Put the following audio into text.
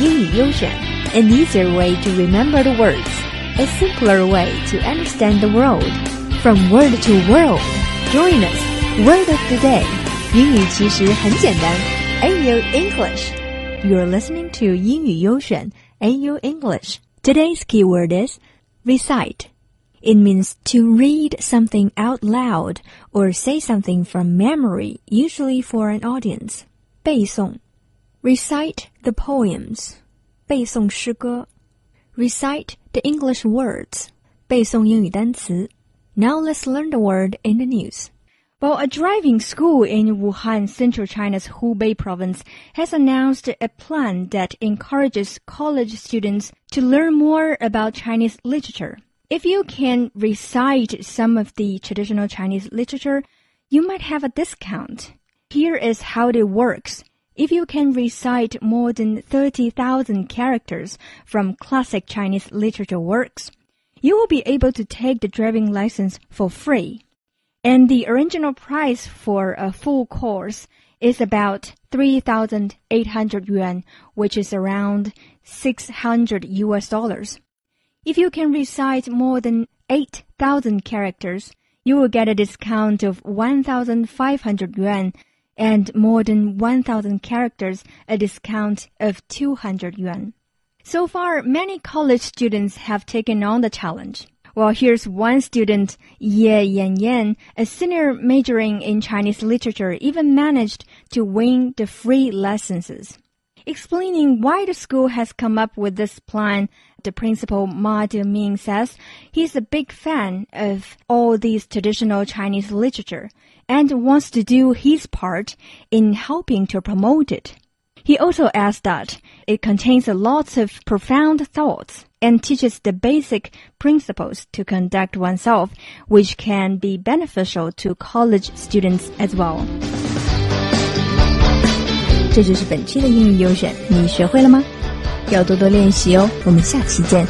英语优选，an easier way to remember the words, a simpler way to understand the world. From word to world, join us. Word of the day，英语其实很简单。AU English. You're listening to 英语优选 AU English. Today's keyword is recite. It means to read something out loud or say something from memory, usually for an audience. 背诵 recite the poems 背诵诗歌 recite the English words 背诵英语单词 Now let's learn the word in the news. Well, a driving school in Wuhan, central China's Hubei province, has announced a plan that encourages college students to learn more about Chinese literature. If you can recite some of the traditional Chinese literature, you might have a discount. Here is how it works. If you can recite more than 30,000 characters from classic Chinese literature works, you will be able to take the driving license for free. And the original price for a full course is about 3,800 yuan, which is around 600 US dollars. If you can recite more than 8,000 characters, you will get a discount of 1,500 yuan and more than 1,000 characters, a discount of 200 yuan. So far, many college students have taken on the challenge. Well, here's one student, Ye Yan Yan, a senior majoring in Chinese literature, even managed to win the free lessons. Explaining why the school has come up with this plan, the principal Ma Deming says he's a big fan of all these traditional Chinese literature and wants to do his part in helping to promote it. He also adds that it contains lots of profound thoughts and teaches the basic principles to conduct oneself, which can be beneficial to college students as well. 这就是本期的英语优选，你学会了吗？要多多练习哦。我们下期见。